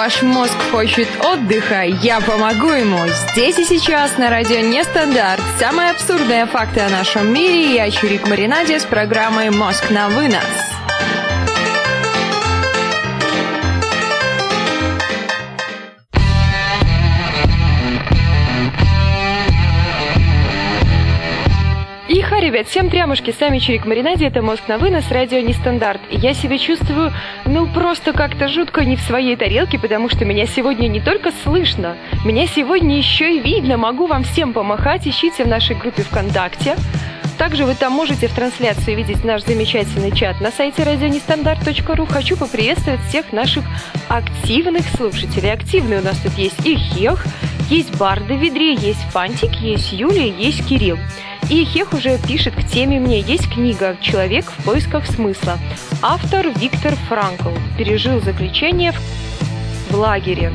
Ваш мозг хочет отдыха, я помогу ему. Здесь и сейчас на радио Нестандарт. Самые абсурдные факты о нашем мире. Я Чурик Маринаде с программой «Мозг на вынос». Ребят, всем трямушки, с вами Чирик Маринаде, это «Мозг на вынос», радио «Нестандарт». Я себя чувствую, ну, просто как-то жутко не в своей тарелке, потому что меня сегодня не только слышно, меня сегодня еще и видно. Могу вам всем помахать, ищите в нашей группе ВКонтакте. Также вы там можете в трансляции видеть наш замечательный чат на сайте радионестандарт.ру. Хочу поприветствовать всех наших активных слушателей. Активные у нас тут есть и Хех, есть Барда в ведре, есть Фантик, есть Юлия, есть Кирилл. И Хех уже пишет к теме «Мне есть книга «Человек в поисках смысла». Автор Виктор Франкл пережил заключение в лагере.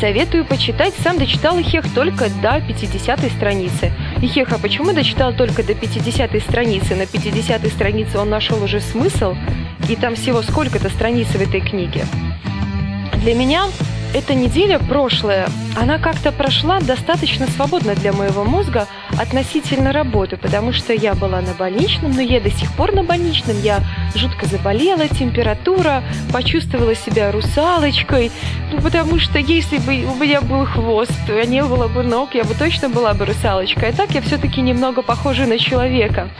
Советую почитать. Сам дочитал Ихех только до 50 страницы. Ихех, а почему дочитал только до 50 страницы? На 50 странице он нашел уже смысл, и там всего сколько-то страниц в этой книге. Для меня эта неделя прошлая, она как-то прошла достаточно свободно для моего мозга относительно работы, потому что я была на больничном, но я до сих пор на больничном, я жутко заболела, температура, почувствовала себя русалочкой, ну, потому что если бы у меня был хвост, а не было бы ног, я бы точно была бы русалочкой, а так я все-таки немного похожа на человека.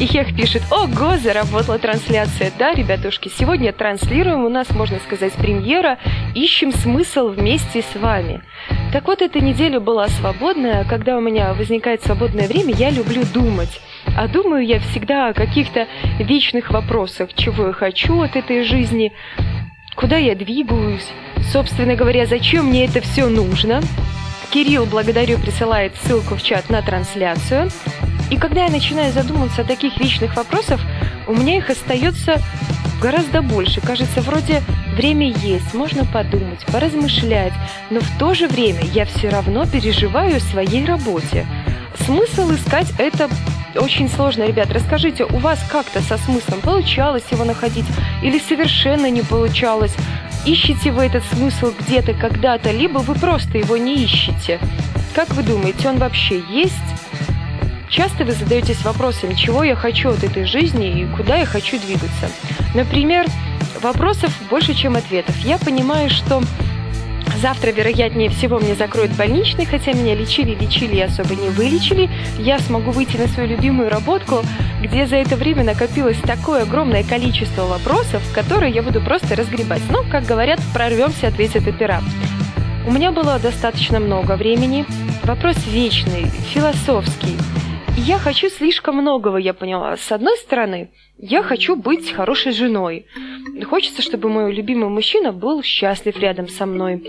И Хех пишет, ого, заработала трансляция. Да, ребятушки, сегодня транслируем, у нас, можно сказать, премьера, ищем смысл вместе с вами. Так вот, эта неделя была свободная. Когда у меня возникает свободное время, я люблю думать. А думаю я всегда о каких-то вечных вопросах, чего я хочу от этой жизни, куда я двигаюсь, собственно говоря, зачем мне это все нужно. Кирилл, благодарю, присылает ссылку в чат на трансляцию. И когда я начинаю задумываться о таких вечных вопросах, у меня их остается гораздо больше. Кажется, вроде время есть, можно подумать, поразмышлять, но в то же время я все равно переживаю о своей работе. Смысл искать это очень сложно, ребят. Расскажите, у вас как-то со смыслом получалось его находить или совершенно не получалось? Ищете вы этот смысл где-то, когда-то, либо вы просто его не ищете? Как вы думаете, он вообще есть? Часто вы задаетесь вопросом, чего я хочу от этой жизни и куда я хочу двигаться. Например, вопросов больше, чем ответов. Я понимаю, что Завтра, вероятнее всего, мне закроют больничный, хотя меня лечили, лечили и особо не вылечили. Я смогу выйти на свою любимую работку, где за это время накопилось такое огромное количество вопросов, которые я буду просто разгребать. Но, как говорят, прорвемся, ответит опера. У меня было достаточно много времени. Вопрос вечный, философский. Я хочу слишком многого, я поняла. С одной стороны, я хочу быть хорошей женой. Хочется, чтобы мой любимый мужчина был счастлив рядом со мной.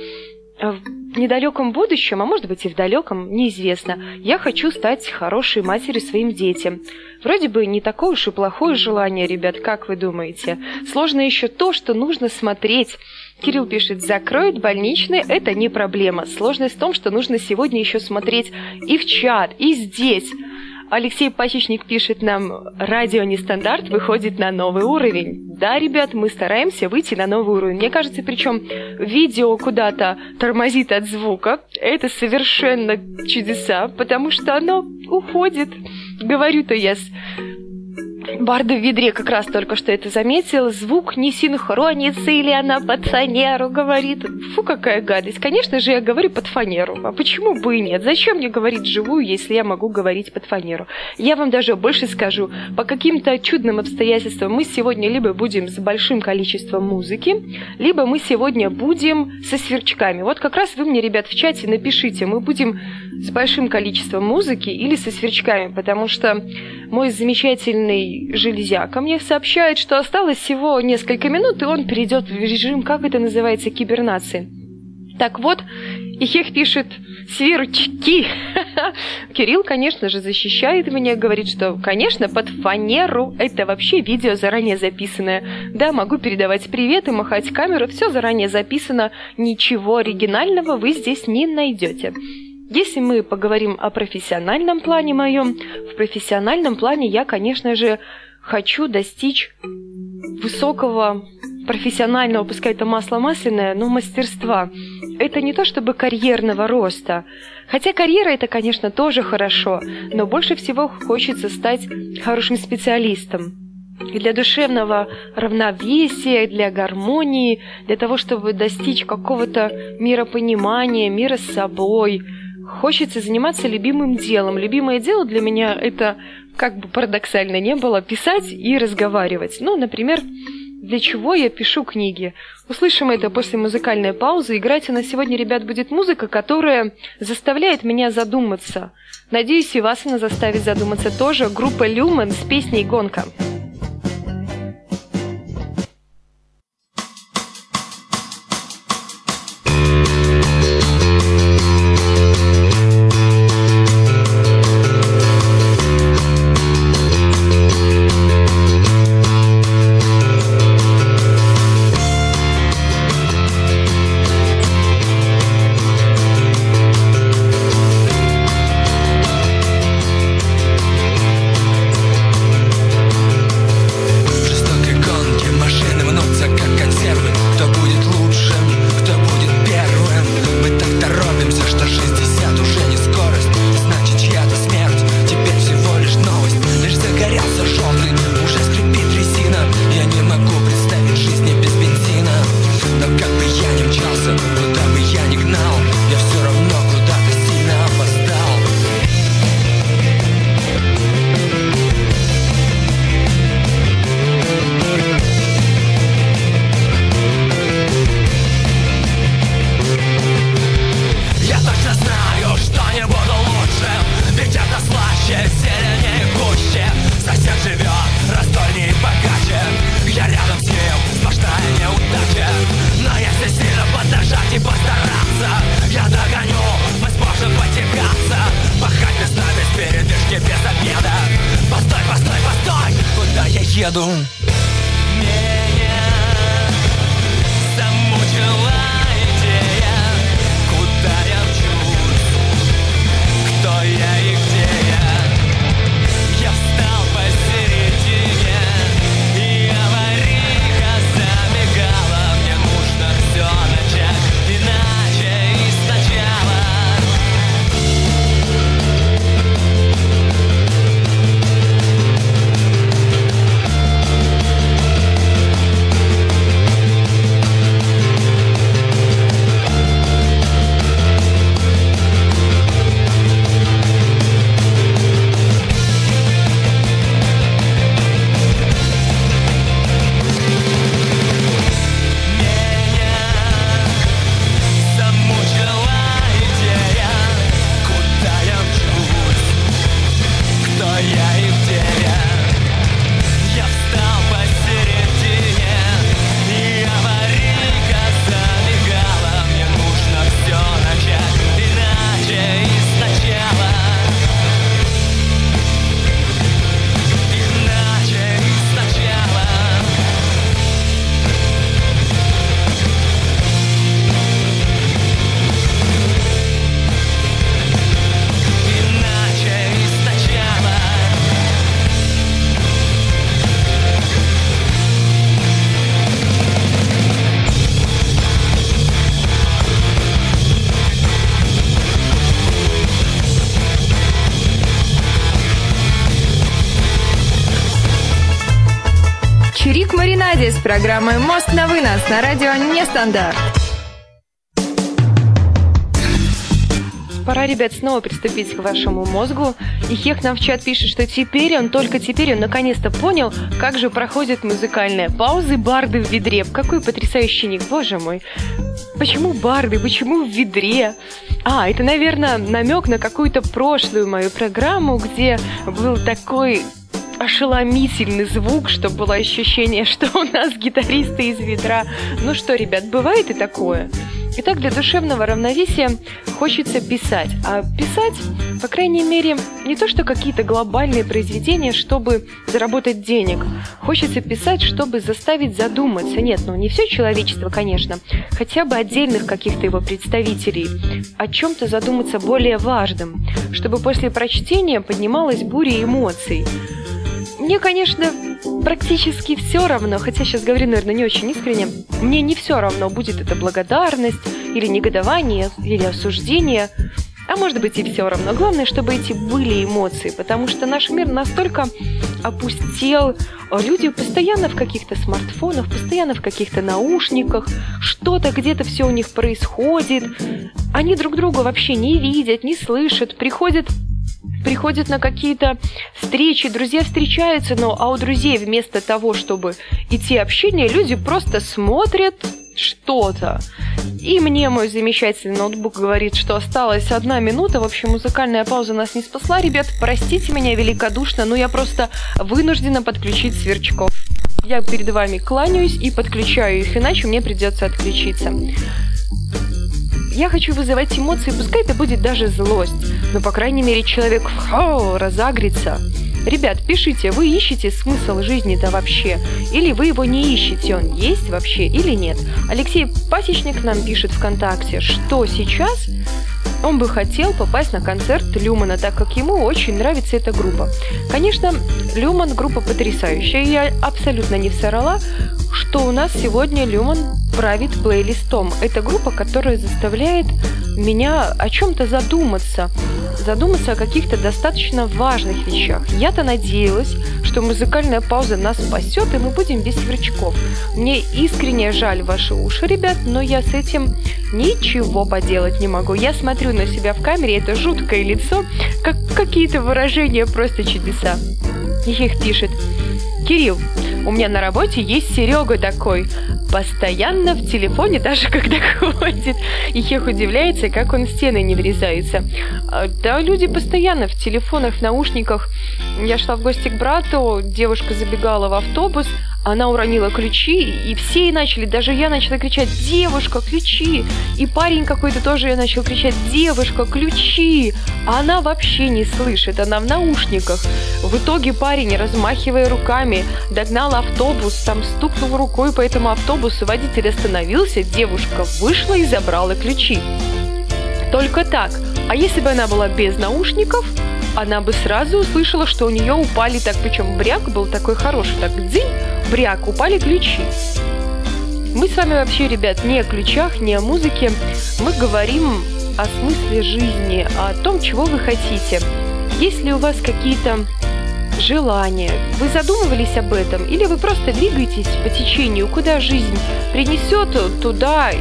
А в недалеком будущем, а может быть и в далеком, неизвестно, я хочу стать хорошей матерью своим детям. Вроде бы не такое уж и плохое желание, ребят, как вы думаете? Сложно еще то, что нужно смотреть. Кирилл пишет, закроют больничный, это не проблема. Сложность в том, что нужно сегодня еще смотреть и в чат, и здесь. Алексей Пасечник пишет нам, радио нестандарт выходит на новый уровень. Да, ребят, мы стараемся выйти на новый уровень. Мне кажется, причем видео куда-то тормозит от звука. Это совершенно чудеса, потому что оно уходит. Говорю-то я с Барда в ведре как раз только что это заметил. Звук не синхронится или она под фанеру говорит. Фу, какая гадость. Конечно же, я говорю под фанеру. А почему бы и нет? Зачем мне говорить живую, если я могу говорить под фанеру? Я вам даже больше скажу. По каким-то чудным обстоятельствам мы сегодня либо будем с большим количеством музыки, либо мы сегодня будем со сверчками. Вот как раз вы мне, ребят, в чате напишите, мы будем с большим количеством музыки или со сверчками, потому что мой замечательный железяка мне сообщает, что осталось всего несколько минут, и он перейдет в режим, как это называется, кибернации. Так вот, Ихех пишет «сверчки». Кирилл, конечно же, защищает меня, говорит, что, конечно, под фанеру это вообще видео заранее записанное. Да, могу передавать привет и махать камеру, все заранее записано, ничего оригинального вы здесь не найдете. Если мы поговорим о профессиональном плане моем, в профессиональном плане я, конечно же, хочу достичь высокого профессионального, пускай это масло масляное, но мастерства. Это не то чтобы карьерного роста. Хотя карьера это, конечно, тоже хорошо, но больше всего хочется стать хорошим специалистом. И для душевного равновесия, для гармонии, для того, чтобы достичь какого-то миропонимания, мира с собой. Хочется заниматься любимым делом. Любимое дело для меня это, как бы парадоксально не было, писать и разговаривать. Ну, например, для чего я пишу книги. Услышим это после музыкальной паузы. Играть у нас сегодня, ребят, будет музыка, которая заставляет меня задуматься. Надеюсь, и вас она заставит задуматься тоже. Группа Люмен с песней «Гонка». Программы «Мост на вынос» на радио «Нестандарт». Пора, ребят, снова приступить к вашему мозгу. И Хех нам в чат пишет, что теперь он, только теперь он наконец-то понял, как же проходят музыкальные паузы барды в ведре. Какой потрясающий ник, боже мой. Почему барды? Почему в ведре? А, это, наверное, намек на какую-то прошлую мою программу, где был такой ошеломительный звук, что было ощущение, что у нас гитаристы из ведра. Ну что, ребят, бывает и такое. Итак, для душевного равновесия хочется писать. А писать, по крайней мере, не то что какие-то глобальные произведения, чтобы заработать денег. Хочется писать, чтобы заставить задуматься. Нет, ну не все человечество, конечно. Хотя бы отдельных каких-то его представителей. О чем-то задуматься более важным. Чтобы после прочтения поднималась буря эмоций. Мне, конечно, практически все равно, хотя сейчас говорю, наверное, не очень искренне, мне не все равно, будет это благодарность или негодование, или осуждение, а может быть и все равно. Главное, чтобы эти были эмоции, потому что наш мир настолько опустел, люди постоянно в каких-то смартфонах, постоянно в каких-то наушниках, что-то где-то все у них происходит, они друг друга вообще не видят, не слышат, приходят приходят на какие-то встречи, друзья встречаются, но а у друзей вместо того, чтобы идти общение, люди просто смотрят что-то. И мне мой замечательный ноутбук говорит, что осталась одна минута. В общем, музыкальная пауза нас не спасла. Ребят, простите меня великодушно, но я просто вынуждена подключить сверчков. Я перед вами кланяюсь и подключаю их, иначе мне придется отключиться. Я хочу вызывать эмоции, пускай это будет даже злость, но, по крайней мере, человек фу, разагрится. Ребят, пишите, вы ищете смысл жизни-то вообще? Или вы его не ищете, он есть вообще или нет? Алексей Пасечник нам пишет ВКонтакте, что сейчас он бы хотел попасть на концерт Люмана, так как ему очень нравится эта группа. Конечно, Люман группа потрясающая, я абсолютно не всорола, что у нас сегодня Люман правит плейлистом. Это группа, которая заставляет меня о чем-то задуматься, задуматься о каких-то достаточно важных вещах. Я-то надеялась, что музыкальная пауза нас спасет, и мы будем без сверчков. Мне искренне жаль ваши уши, ребят, но я с этим ничего поделать не могу. Я смотрю на себя в камере, это жуткое лицо, как какие-то выражения, просто чудеса. Их пишет. Кирилл, у меня на работе есть Серега такой, постоянно в телефоне, даже когда ходит. И Хех удивляется, как он в стены не врезается. А, да, люди постоянно в телефонах, в наушниках. Я шла в гости к брату, девушка забегала в автобус, она уронила ключи, и все начали, даже я начала кричать «Девушка, ключи!» И парень какой-то тоже я начал кричать «Девушка, ключи!» А она вообще не слышит, она в наушниках. В итоге парень, размахивая руками, догнал автобус, там стукнул рукой по этому автобусу, водитель остановился, девушка вышла и забрала ключи. Только так. А если бы она была без наушников, она бы сразу услышала, что у нее упали так, причем бряк был такой хороший, так дзынь, бряк, упали ключи. Мы с вами вообще, ребят, не о ключах, не о музыке. Мы говорим о смысле жизни, о том, чего вы хотите. Есть ли у вас какие-то желания? Вы задумывались об этом? Или вы просто двигаетесь по течению, куда жизнь принесет, туда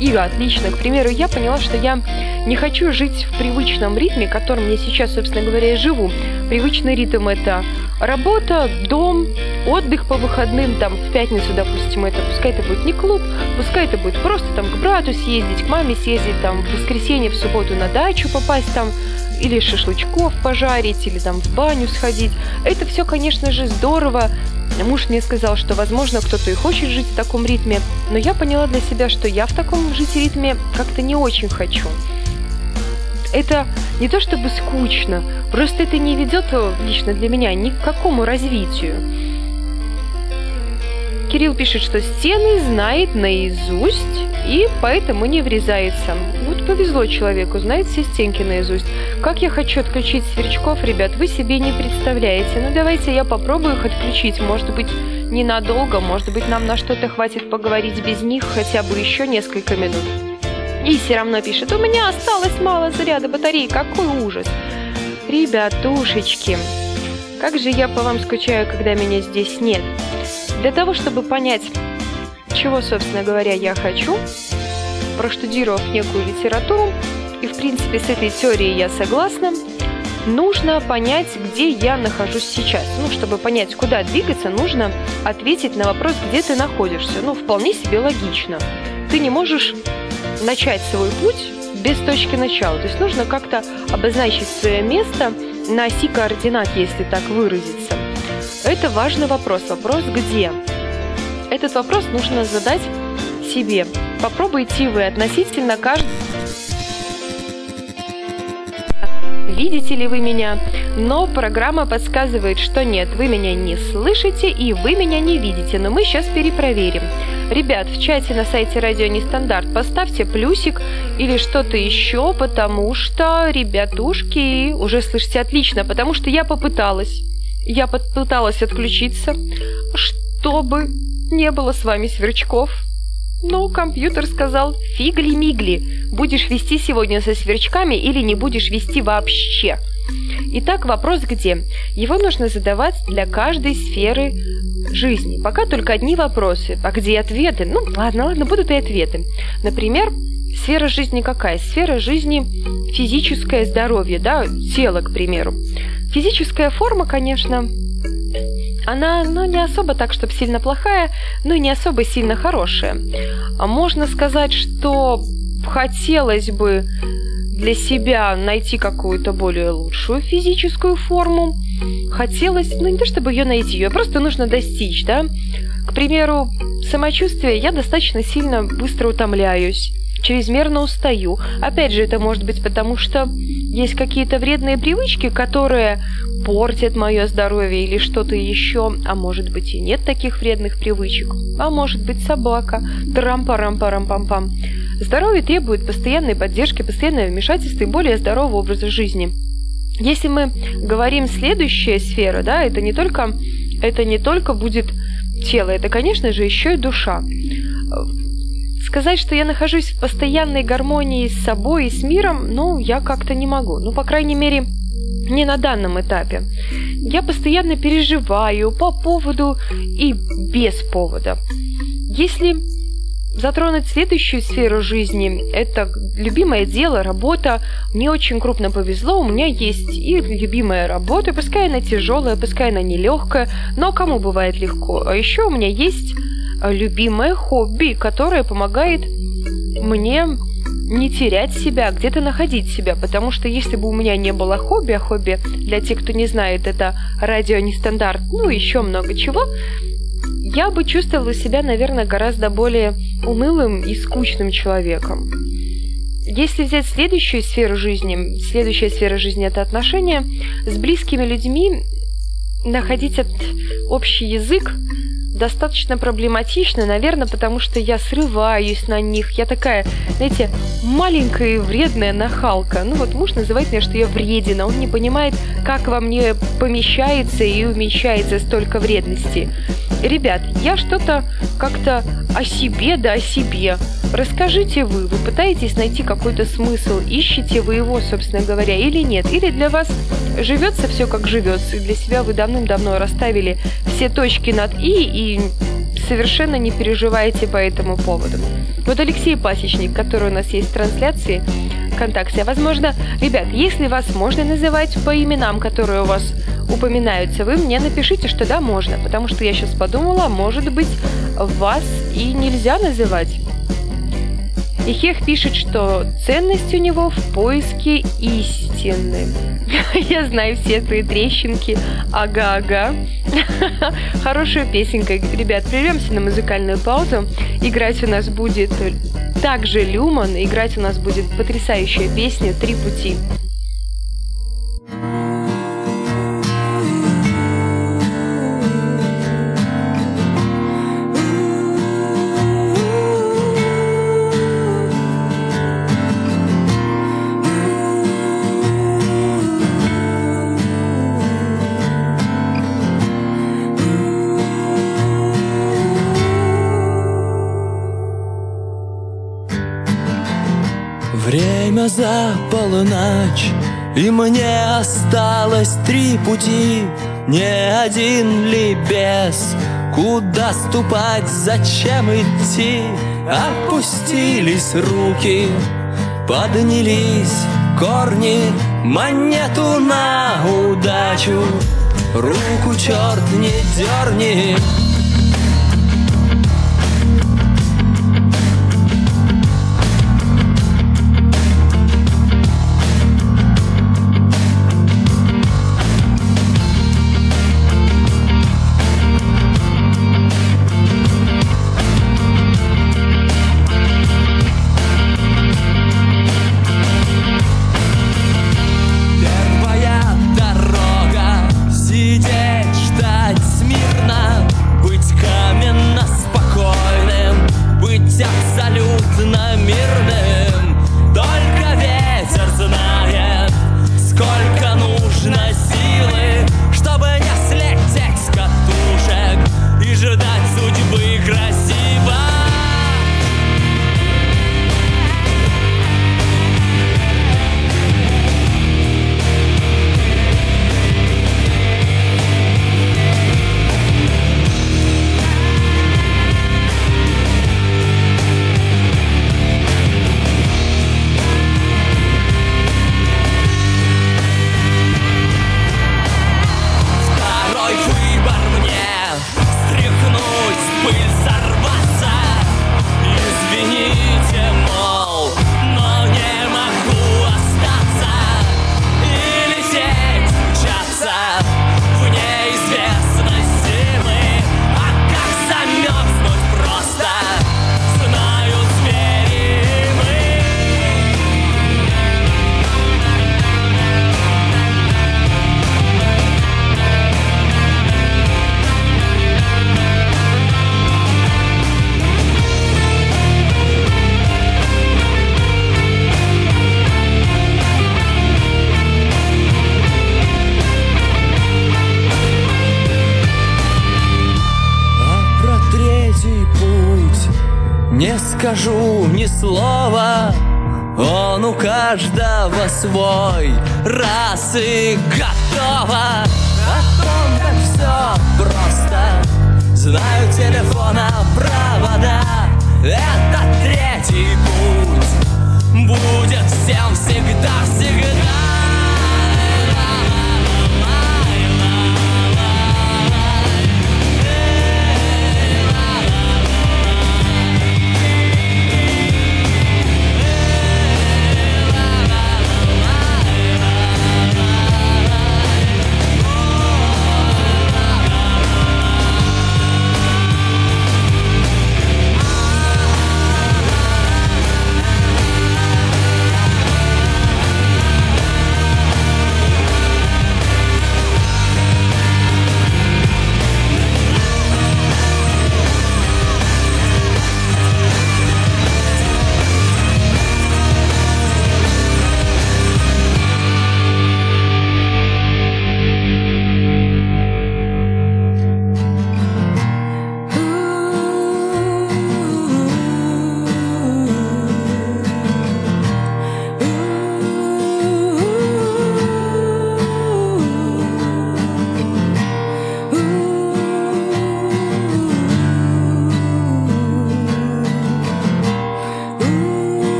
и отлично. К примеру, я поняла, что я не хочу жить в привычном ритме, которым я сейчас, собственно говоря, и живу. Привычный ритм – это работа, дом, отдых по выходным, там, в пятницу, допустим, это, пускай это будет не клуб, пускай это будет просто там к брату съездить, к маме съездить, там, в воскресенье, в субботу на дачу попасть, там, или шашлычков пожарить, или там в баню сходить. Это все, конечно же, здорово, Муж мне сказал, что, возможно, кто-то и хочет жить в таком ритме, но я поняла для себя, что я в таком жить ритме как-то не очень хочу это не то чтобы скучно, просто это не ведет э, лично для меня ни к какому развитию. Кирилл пишет, что стены знает наизусть и поэтому не врезается. Вот повезло человеку, знает все стенки наизусть. Как я хочу отключить сверчков, ребят, вы себе не представляете. Ну давайте я попробую их отключить. Может быть, ненадолго, может быть, нам на что-то хватит поговорить без них хотя бы еще несколько минут. И все равно пишет, у меня осталось мало заряда батареи, какой ужас. Ребятушечки, как же я по вам скучаю, когда меня здесь нет. Для того, чтобы понять, чего, собственно говоря, я хочу, проштудировав некую литературу, и, в принципе, с этой теорией я согласна, нужно понять, где я нахожусь сейчас. Ну, чтобы понять, куда двигаться, нужно ответить на вопрос, где ты находишься. Ну, вполне себе логично. Ты не можешь начать свой путь без точки начала. То есть нужно как-то обозначить свое место на оси координат, если так выразиться. Это важный вопрос. Вопрос «где?». Этот вопрос нужно задать себе. Попробуйте вы относительно каждого видите ли вы меня, но программа подсказывает, что нет, вы меня не слышите и вы меня не видите, но мы сейчас перепроверим. Ребят, в чате на сайте Радио Нестандарт поставьте плюсик или что-то еще, потому что, ребятушки, уже слышите отлично, потому что я попыталась. Я попыталась отключиться, чтобы не было с вами сверчков. Но компьютер сказал «фигли-мигли, будешь вести сегодня со сверчками или не будешь вести вообще». Итак, вопрос где? Его нужно задавать для каждой сферы жизни. Пока только одни вопросы. А где ответы? Ну, ладно, ладно, будут и ответы. Например, сфера жизни какая? Сфера жизни физическое здоровье, да, тело, к примеру. Физическая форма, конечно, она, ну, не особо так, чтобы сильно плохая, но и не особо сильно хорошая. А можно сказать, что хотелось бы для себя найти какую-то более лучшую физическую форму. Хотелось, ну не то чтобы ее найти, ее просто нужно достичь, да. К примеру, самочувствие я достаточно сильно быстро утомляюсь чрезмерно устаю. Опять же, это может быть потому, что есть какие-то вредные привычки, которые портят мое здоровье или что-то еще, а может быть и нет таких вредных привычек, а может быть собака, трам-парам-парам-пам-пам. Здоровье требует постоянной поддержки, постоянного вмешательства и более здорового образа жизни. Если мы говорим следующая сфера, да, это не только, это не только будет тело, это, конечно же, еще и душа. Сказать, что я нахожусь в постоянной гармонии с собой и с миром, ну, я как-то не могу. Ну, по крайней мере, не на данном этапе. Я постоянно переживаю по поводу и без повода. Если затронуть следующую сферу жизни. Это любимое дело, работа. Мне очень крупно повезло, у меня есть и любимая работа, пускай она тяжелая, пускай она нелегкая, но кому бывает легко. А еще у меня есть любимое хобби, которое помогает мне не терять себя, где-то находить себя, потому что если бы у меня не было хобби, а хобби, для тех, кто не знает, это радио нестандарт, ну, еще много чего, я бы чувствовала себя, наверное, гораздо более унылым и скучным человеком. Если взять следующую сферу жизни, следующая сфера жизни – это отношения с близкими людьми, находить общий язык, достаточно проблематично, наверное, потому что я срываюсь на них. Я такая, знаете, маленькая и вредная нахалка. Ну вот муж называет меня, что я вредина. Он не понимает, как во мне помещается и умещается столько вредности. Ребят, я что-то как-то о себе да о себе. Расскажите вы, вы пытаетесь найти какой-то смысл, ищете вы его, собственно говоря, или нет? Или для вас живется все как живется, и для себя вы давным-давно расставили все точки над «и» и совершенно не переживаете по этому поводу. Вот Алексей Пасечник, который у нас есть в трансляции ВКонтакте, а возможно, ребят, если вас можно называть по именам, которые у вас упоминаются, вы мне напишите, что да, можно, потому что я сейчас подумала, может быть, вас и нельзя называть. И Хех пишет, что ценность у него в поиске истины. Я знаю все твои трещинки. Ага-ага. Хорошая песенка. Ребят, прервемся на музыкальную паузу. Играть у нас будет также Люман. Играть у нас будет потрясающая песня «Три пути». За полночь И мне осталось три пути. Не один ли без Куда ступать, зачем идти? Опустились руки Поднялись корни Монету на удачу. Руку черт не дерни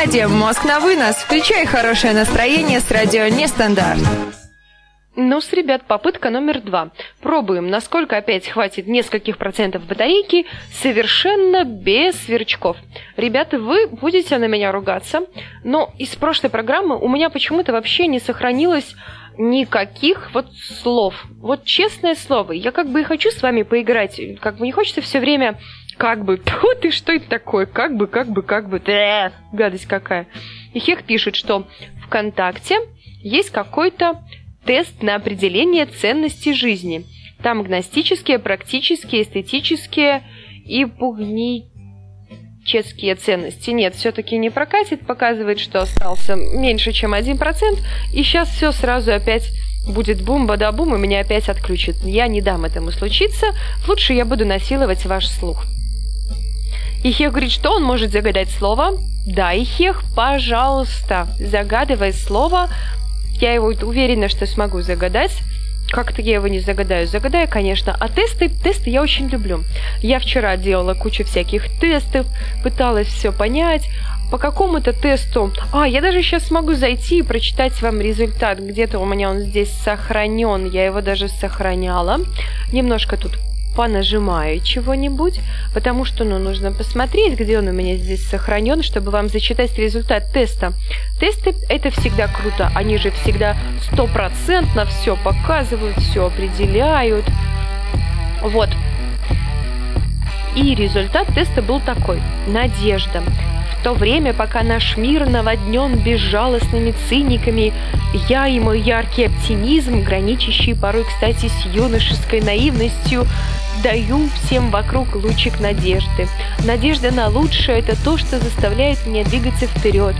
Маринаде, мозг на вынос. Включай хорошее настроение с радио Нестандарт. Ну, с ребят, попытка номер два. Пробуем, насколько опять хватит нескольких процентов батарейки, совершенно без сверчков. Ребята, вы будете на меня ругаться, но из прошлой программы у меня почему-то вообще не сохранилось никаких вот слов. Вот честное слово, я как бы и хочу с вами поиграть, как бы не хочется все время как бы, тьфу ты, что это такое, как бы, как бы, как бы, да, гадость какая. И Хех пишет, что ВКонтакте есть какой-то тест на определение ценности жизни. Там гностические, практические, эстетические и пугнические ценности. Нет, все-таки не прокатит, показывает, что остался меньше, чем 1%, и сейчас все сразу опять будет бум-бада-бум, и меня опять отключат. Я не дам этому случиться, лучше я буду насиловать ваш слух. И Хех говорит, что он может загадать слово. Да, и Хех, пожалуйста, загадывай слово. Я его уверена, что смогу загадать. Как-то я его не загадаю. Загадаю, конечно. А тесты, тесты я очень люблю. Я вчера делала кучу всяких тестов, пыталась все понять. По какому-то тесту... А, я даже сейчас смогу зайти и прочитать вам результат. Где-то у меня он здесь сохранен. Я его даже сохраняла. Немножко тут понажимаю чего-нибудь, потому что ну, нужно посмотреть, где он у меня здесь сохранен, чтобы вам зачитать результат теста. Тесты – это всегда круто, они же всегда стопроцентно все показывают, все определяют. Вот. И результат теста был такой. Надежда. В то время, пока наш мир наводнен безжалостными циниками, я и мой яркий оптимизм, граничащий порой, кстати, с юношеской наивностью, даю всем вокруг лучик надежды. Надежда на лучшее – это то, что заставляет меня двигаться вперед.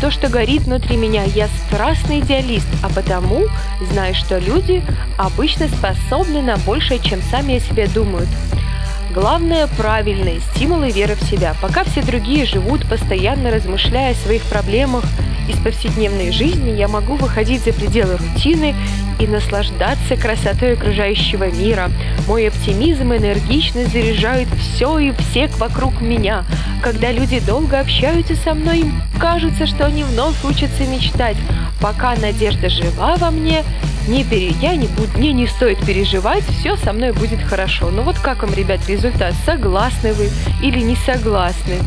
То, что горит внутри меня. Я страстный идеалист, а потому знаю, что люди обычно способны на большее, чем сами о себе думают. Главное – правильные стимулы веры в себя. Пока все другие живут, постоянно размышляя о своих проблемах из повседневной жизни, я могу выходить за пределы рутины и наслаждаться красотой окружающего мира. Мой оптимизм и энергичность заряжают все и всех вокруг меня. Когда люди долго общаются со мной, им кажется, что они вновь учатся мечтать. Пока надежда жива во мне, не пере... я не буду, мне не стоит переживать, все со мной будет хорошо. Ну вот как вам, ребят, результат? Согласны вы или не согласны?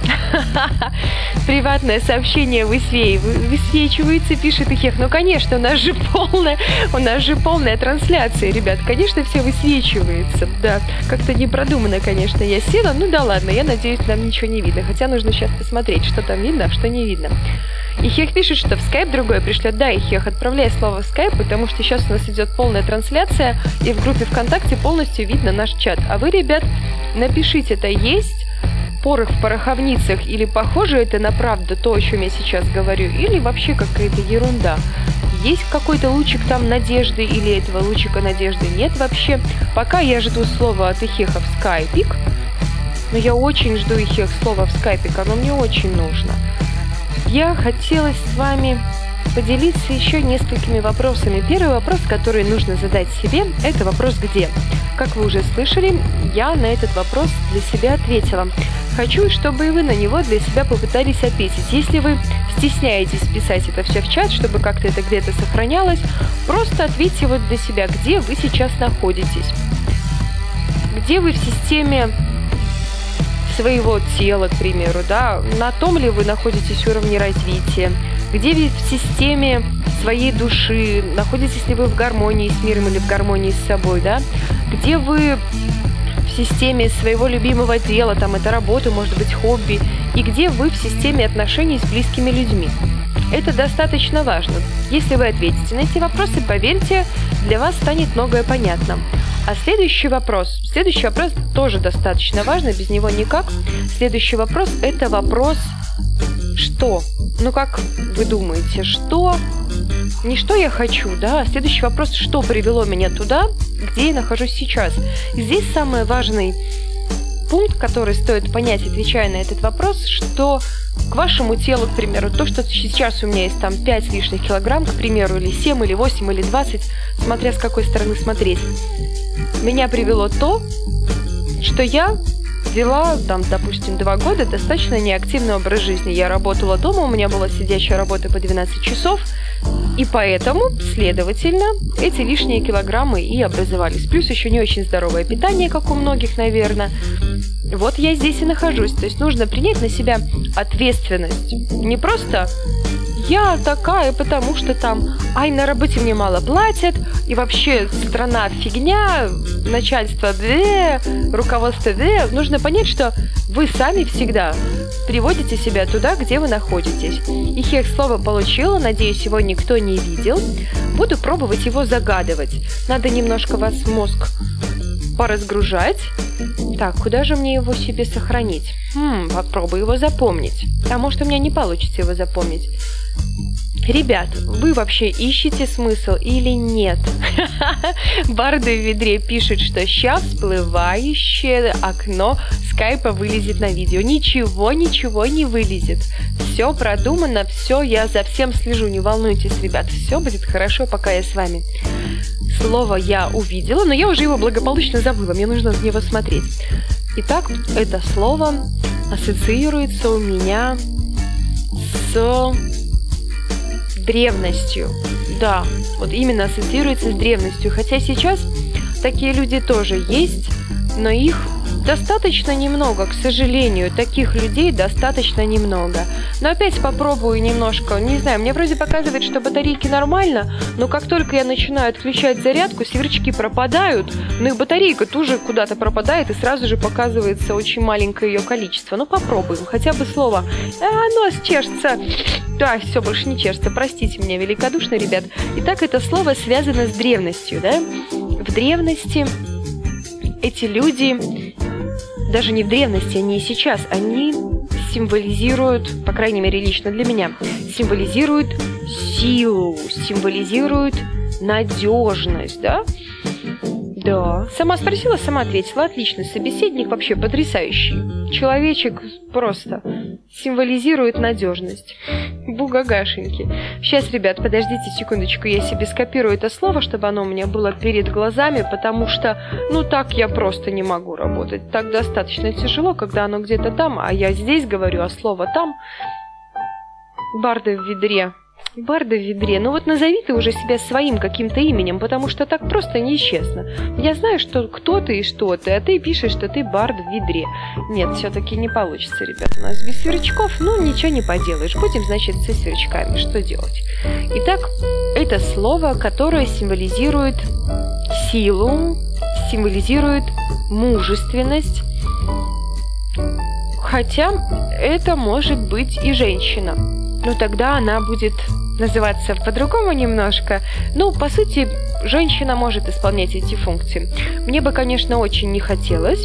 Приватное сообщение высве... высвечивается, пишет Ихех. Ну, конечно, у нас же полная, у нас же полная трансляция, ребят. Конечно, все высвечивается. Да, как-то не продумано, конечно, я села. Ну да ладно, я надеюсь, нам ничего не видно. Хотя нужно сейчас посмотреть, что там видно, а что не видно. И Хех пишет, что в скайп другой пришлет. Да, и Хех, отправляй слово в скайп, потому что сейчас у нас идет полная трансляция, и в группе ВКонтакте полностью видно наш чат. А вы, ребят, напишите, это есть порох в пороховницах, или похоже это на правду, то, о чем я сейчас говорю, или вообще какая-то ерунда. Есть какой-то лучик там надежды или этого лучика надежды нет вообще. Пока я жду слова от Ихеха в скайпик, но я очень жду их слова в скайпик, оно мне очень нужно. Я хотела с вами поделиться еще несколькими вопросами. Первый вопрос, который нужно задать себе, это вопрос «где?». Как вы уже слышали, я на этот вопрос для себя ответила. Хочу, чтобы и вы на него для себя попытались ответить. Если вы стесняетесь писать это все в чат, чтобы как-то это где-то сохранялось, просто ответьте вот для себя, где вы сейчас находитесь. Где вы в системе своего тела, к примеру, да, на том ли вы находитесь уровне развития, где вы в системе своей души, находитесь ли вы в гармонии с миром или в гармонии с собой, да, где вы системе своего любимого дела, там это работа, может быть, хобби, и где вы в системе отношений с близкими людьми. Это достаточно важно. Если вы ответите на эти вопросы, поверьте, для вас станет многое понятно. А следующий вопрос, следующий вопрос тоже достаточно важный, без него никак. Следующий вопрос – это вопрос «что?». Ну как вы думаете, что? Не что я хочу, да, а следующий вопрос «что привело меня туда, где я нахожусь сейчас?». И здесь самый важный пункт, который стоит понять, отвечая на этот вопрос, что к вашему телу, к примеру, то, что сейчас у меня есть там 5 лишних килограмм, к примеру, или 7, или 8, или 20, смотря с какой стороны смотреть, меня привело то, что я вела, там, допустим, два года достаточно неактивный образ жизни. Я работала дома, у меня была сидящая работа по 12 часов, и поэтому, следовательно, эти лишние килограммы и образовались. Плюс еще не очень здоровое питание, как у многих, наверное. Вот я здесь и нахожусь. То есть нужно принять на себя ответственность. Не просто я такая, потому что там, ай, на работе мне мало платят, и вообще страна фигня, начальство две, руководство две. Нужно понять, что вы сами всегда приводите себя туда, где вы находитесь. И хех слово получила, надеюсь, его никто не видел. Буду пробовать его загадывать. Надо немножко вас мозг поразгружать. Так, куда же мне его себе сохранить? Хм, попробую его запомнить. А может, у меня не получится его запомнить. Ребят, вы вообще ищете смысл или нет? Барды в ведре пишет, что сейчас всплывающее окно скайпа вылезет на видео. Ничего, ничего не вылезет. Все продумано, все, я за всем слежу, не волнуйтесь, ребят. Все будет хорошо, пока я с вами. Слово я увидела, но я уже его благополучно забыла, мне нужно в него смотреть. Итак, это слово ассоциируется у меня с древностью. Да, вот именно ассоциируется с древностью. Хотя сейчас такие люди тоже есть, но их достаточно немного, к сожалению. Таких людей достаточно немного. Но опять попробую немножко. Не знаю, мне вроде показывает, что батарейки нормально, но как только я начинаю отключать зарядку, сверчки пропадают, но их батарейка тоже куда-то пропадает, и сразу же показывается очень маленькое ее количество. Ну, попробуем. Хотя бы слово «А, нос чешется». Да, все, больше не чешется. Простите меня великодушно, ребят. Итак, это слово связано с древностью, да? В древности эти люди, даже не в древности, они и сейчас, они символизируют, по крайней мере лично для меня, символизируют силу, символизируют надежность, да? Да. Сама спросила, сама ответила. Отличный собеседник, вообще потрясающий. Человечек просто символизирует надежность. Бугагашеньки. Сейчас, ребят, подождите секундочку, я себе скопирую это слово, чтобы оно у меня было перед глазами, потому что, ну, так я просто не могу работать. Так достаточно тяжело, когда оно где-то там, а я здесь говорю, а слово там. Барды в ведре. Барда в ведре. Ну вот назови ты уже себя своим каким-то именем, потому что так просто нечестно. Я знаю, что кто ты и что ты, а ты пишешь, что ты бард в ведре. Нет, все-таки не получится, ребят. У нас без сверчков, ну ничего не поделаешь. Будем, значит, со сверчками. Что делать? Итак, это слово, которое символизирует силу, символизирует мужественность, Хотя это может быть и женщина. Но тогда она будет называться по-другому немножко. Ну, по сути, женщина может исполнять эти функции. Мне бы, конечно, очень не хотелось,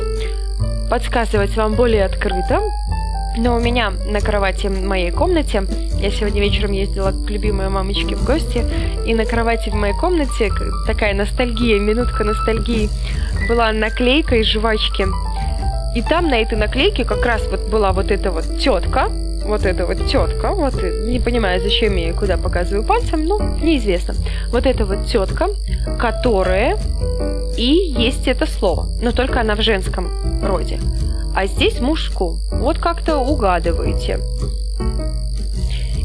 подсказывать вам более открыто. Но у меня на кровати в моей комнате, я сегодня вечером ездила к любимой мамочке в гости, и на кровати в моей комнате такая ностальгия, минутка ностальгии, была наклейка из жвачки. И там на этой наклейке как раз вот была вот эта вот тетка, вот эта вот тетка, вот не понимаю, зачем я куда показываю пальцем, ну, неизвестно. Вот эта вот тетка, которая и есть это слово, но только она в женском роде. А здесь мужском. Вот как-то угадываете.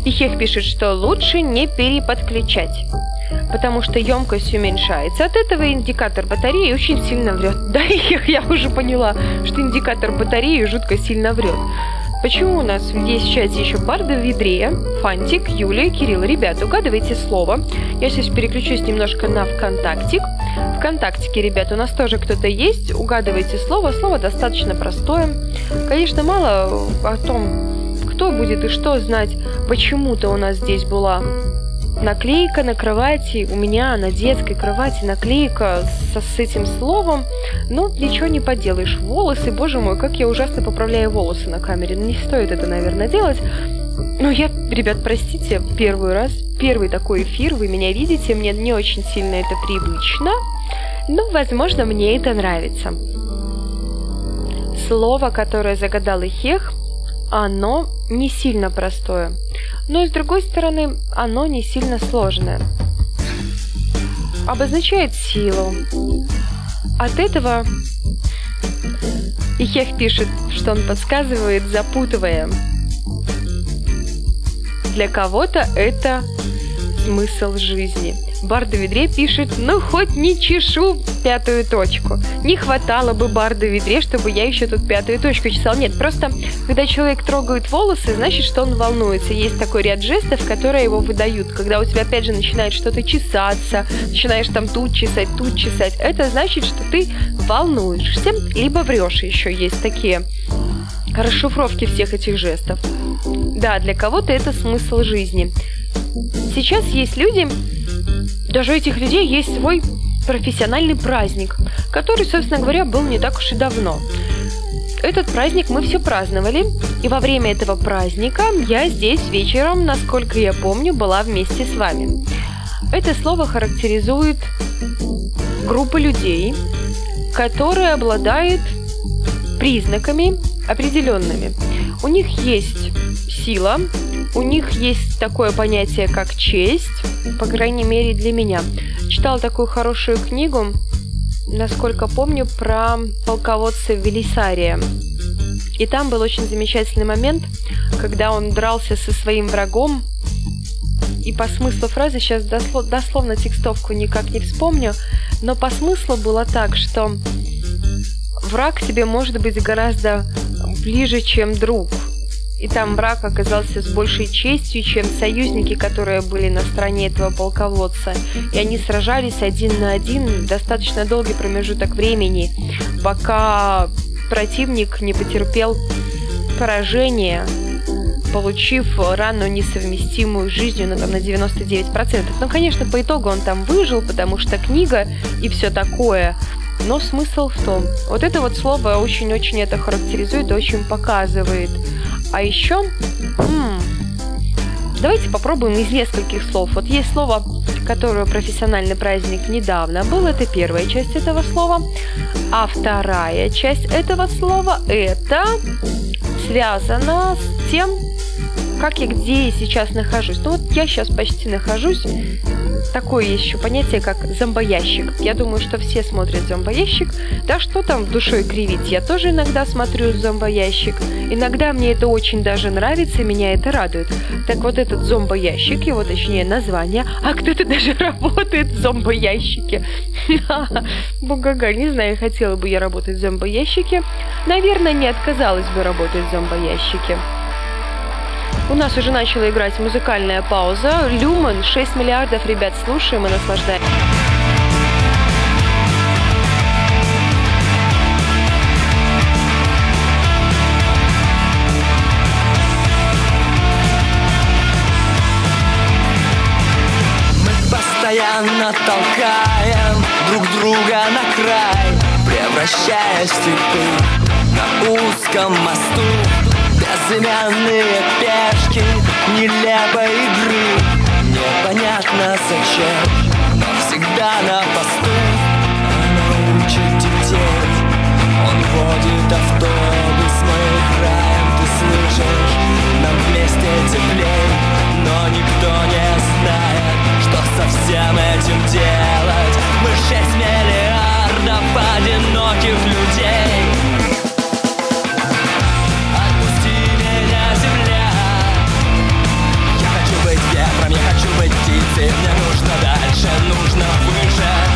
И Хех пишет, что лучше не переподключать потому что емкость уменьшается. От этого индикатор батареи очень сильно врет. Да, я уже поняла, что индикатор батареи жутко сильно врет. Почему у нас есть в чате еще Барда в ведре, Фантик, Юлия, Кирилл? Ребята, угадывайте слово. Я сейчас переключусь немножко на ВКонтактик. ВКонтактике, ребят, у нас тоже кто-то есть. Угадывайте слово. Слово достаточно простое. Конечно, мало о том, кто будет и что знать. Почему-то у нас здесь была наклейка на кровати, у меня на детской кровати наклейка со, с этим словом, но ничего не поделаешь. Волосы, боже мой, как я ужасно поправляю волосы на камере. Не стоит это, наверное, делать. Но я, ребят, простите, первый раз, первый такой эфир, вы меня видите, мне не очень сильно это привычно, но, возможно, мне это нравится. Слово, которое загадал Ихех, оно не сильно простое но и с другой стороны оно не сильно сложное. Обозначает силу. От этого Ихех пишет, что он подсказывает, запутывая. Для кого-то это смысл жизни – Барда Ведре пишет, ну хоть не чешу пятую точку. Не хватало бы Барда Ведре, чтобы я еще тут пятую точку чесал. Нет, просто когда человек трогает волосы, значит, что он волнуется. Есть такой ряд жестов, которые его выдают. Когда у тебя опять же начинает что-то чесаться, начинаешь там тут чесать, тут чесать, это значит, что ты волнуешься, либо врешь еще. Есть такие расшифровки всех этих жестов. Да, для кого-то это смысл жизни. Сейчас есть люди, даже у этих людей есть свой профессиональный праздник, который, собственно говоря, был не так уж и давно. Этот праздник мы все праздновали, и во время этого праздника я здесь вечером, насколько я помню, была вместе с вами. Это слово характеризует группу людей, которые обладают признаками определенными. У них есть сила, у них есть такое понятие, как честь, по крайней мере для меня. Читала такую хорошую книгу, насколько помню, про полководца Велисария. И там был очень замечательный момент, когда он дрался со своим врагом, и по смыслу фразы сейчас дослов, дословно текстовку никак не вспомню, но по смыслу было так, что враг тебе может быть гораздо ближе, чем друг – и там враг оказался с большей честью, чем союзники, которые были на стороне этого полководца. И они сражались один на один достаточно долгий промежуток времени, пока противник не потерпел поражение, получив рану несовместимую с жизнью ну, там, на 99%. Ну, конечно, по итогу он там выжил, потому что книга и все такое. Но смысл в том, вот это вот слово очень-очень это характеризует, очень показывает – а еще, м-м, давайте попробуем из нескольких слов. Вот есть слово, которое профессиональный праздник недавно был, это первая часть этого слова. А вторая часть этого слова это связано с тем, как я где я сейчас нахожусь. Ну вот я сейчас почти нахожусь такое еще понятие, как зомбоящик. Я думаю, что все смотрят зомбоящик. Да что там душой кривить? Я тоже иногда смотрю зомбоящик. Иногда мне это очень даже нравится, меня это радует. Так вот этот зомбоящик, его точнее название, а кто-то даже работает в зомбоящике. Бугага, не знаю, хотела бы я работать в зомбоящике. Наверное, не отказалась бы работать в зомбоящике. У нас уже начала играть музыкальная пауза. Люман, 6 миллиардов, ребят, слушаем и наслаждаемся. постоянно толкаем друг друга на край, превращаясь в цветы. на узком мосту Безымянные пешки нелепой игры. Непонятно зачем, но всегда на посту. Она учит детей, он водит автобус Мы краем, ты слышишь, нам вместе теплей Но никто не знает, что со всем этим делать. Мы шесть миллиардов одиноких людей птицы Мне нужно дальше, нужно выше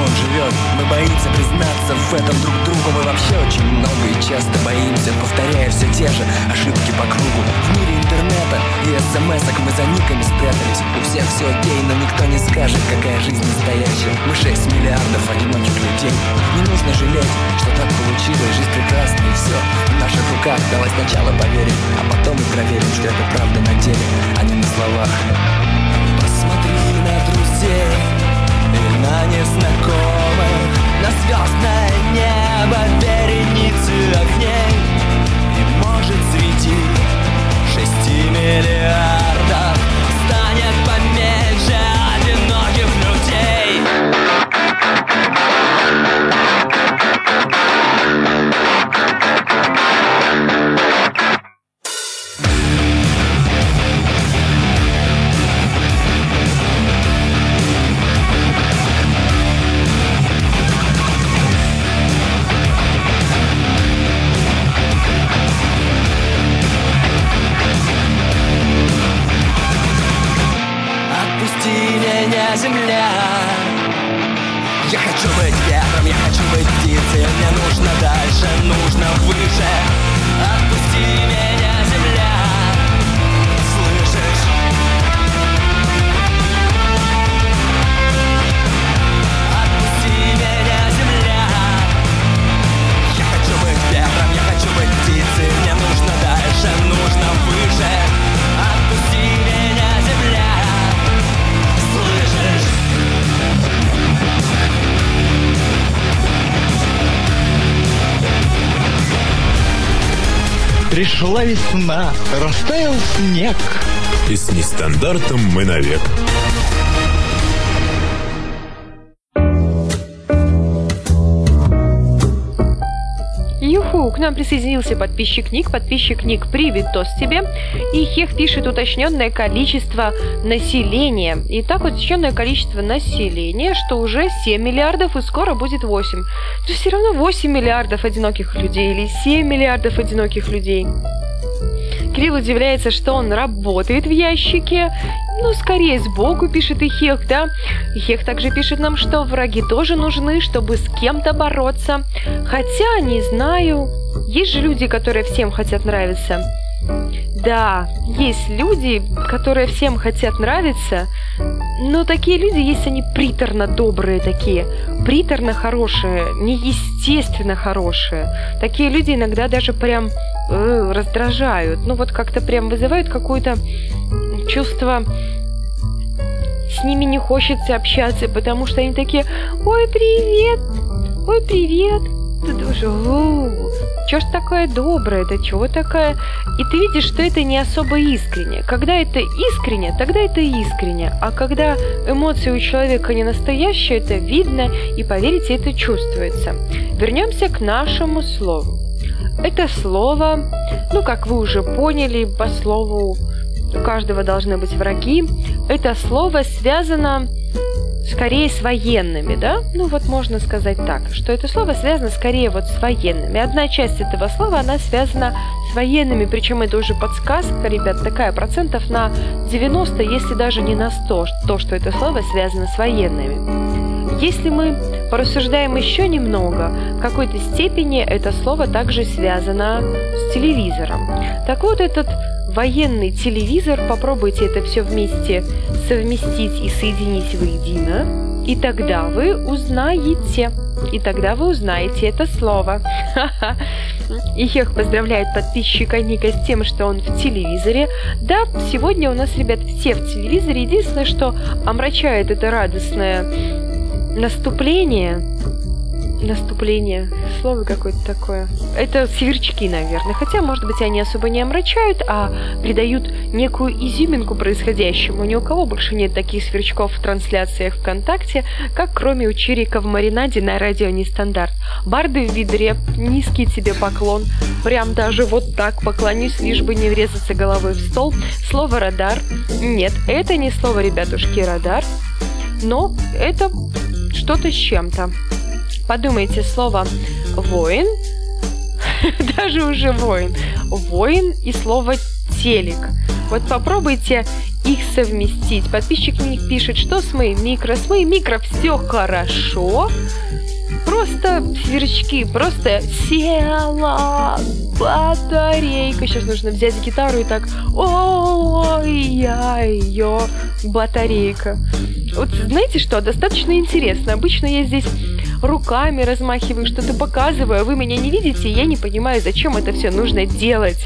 он живет. Мы боимся признаться в этом друг другу. Мы вообще очень много и часто боимся. Повторяя все те же ошибки по кругу. В мире интернета и смс-ок мы за никами спрятались. У всех все окей, но никто не скажет, какая жизнь настоящая. Мы 6 миллиардов одиноких людей. Не нужно жалеть, что так получилось. Жизнь прекрасна и все в наших руках. Давай сначала поверим, а потом и проверим, что это правда на деле, а не на словах. Посмотри на друзей на незнакомых На звездное небо вереницы огней. И может светить шести миллиардов Станет Пришла весна, растаял снег. И с нестандартом мы навек. Нам присоединился подписчик Ник. Подписчик Ник, привет, тост тебе. И Хех пишет уточненное количество населения. И так уточненное количество населения, что уже 7 миллиардов и скоро будет 8. Но все равно 8 миллиардов одиноких людей или 7 миллиардов одиноких людей. Кирилл удивляется, что он работает в ящике. Ну, скорее сбоку, пишет и Хех, да? И Хех также пишет нам, что враги тоже нужны, чтобы с кем-то бороться. Хотя, не знаю, есть же люди, которые всем хотят нравиться. Да, есть люди, которые всем хотят нравиться, но такие люди есть, они приторно добрые такие, приторно хорошие, неестественно хорошие. Такие люди иногда даже прям э, раздражают, ну вот как-то прям вызывают какое-то чувство с ними не хочется общаться, потому что они такие, ой, привет, ой, привет, ты тоже, что ж такое доброе, это чего такая? И ты видишь, что это не особо искренне. Когда это искренне, тогда это искренне. А когда эмоции у человека не настоящие, это видно, и поверьте, это чувствуется. Вернемся к нашему слову. Это слово, ну, как вы уже поняли, по слову у каждого должны быть враги. Это слово связано скорее с военными, да? Ну вот можно сказать так, что это слово связано скорее вот с военными. Одна часть этого слова, она связана с военными, причем это уже подсказка, ребят, такая процентов на 90, если даже не на 100, то, что это слово связано с военными. Если мы порассуждаем еще немного, в какой-то степени это слово также связано с телевизором. Так вот, этот военный телевизор, попробуйте это все вместе совместить и соединить воедино. И тогда вы узнаете. И тогда вы узнаете это слово. И Хех поздравляет подписчика Ника с тем, что он в телевизоре. Да, сегодня у нас, ребят, все в телевизоре. Единственное, что омрачает это радостное наступление, наступление. Слово какое-то такое. Это сверчки, наверное. Хотя, может быть, они особо не омрачают, а придают некую изюминку происходящему. Ни у кого больше нет таких сверчков в трансляциях ВКонтакте, как кроме у Чирика в маринаде на радио Нестандарт. Барды в ведре, низкий тебе поклон. Прям даже вот так поклонюсь, лишь бы не врезаться головой в стол. Слово «радар». Нет, это не слово, ребятушки, «радар». Но это что-то с чем-то. Подумайте, слово «воин», даже уже «воин», «воин» и слово «телек». Вот попробуйте их совместить. Подписчик них пишет, что с моим микро, с моим микро все хорошо. Просто сверчки, просто села батарейка. Сейчас нужно взять гитару и так, ой, я ее батарейка. Вот знаете что, достаточно интересно. Обычно я здесь руками размахиваю, что-то показываю, а вы меня не видите, и я не понимаю, зачем это все нужно делать.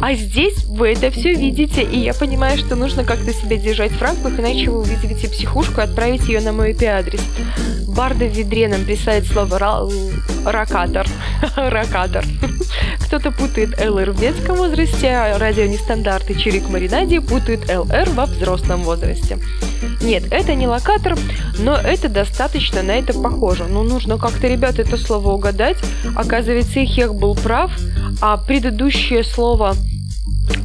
А здесь вы это все видите, и я понимаю, что нужно как-то себя держать в рамках, иначе вы увидите психушку и отправите ее на мой IP-адрес. Барда в ведре нам присылает слово ра... ракатор. ракатор. Кто-то путает ЛР в детском возрасте, а радио нестандарт и Чирик Маринаде путают ЛР во взрослом возрасте. Нет, это не локатор, но это достаточно на это похоже. Но нужно как-то, ребят, это слово угадать. Оказывается, Ихех был прав, а предыдущее слово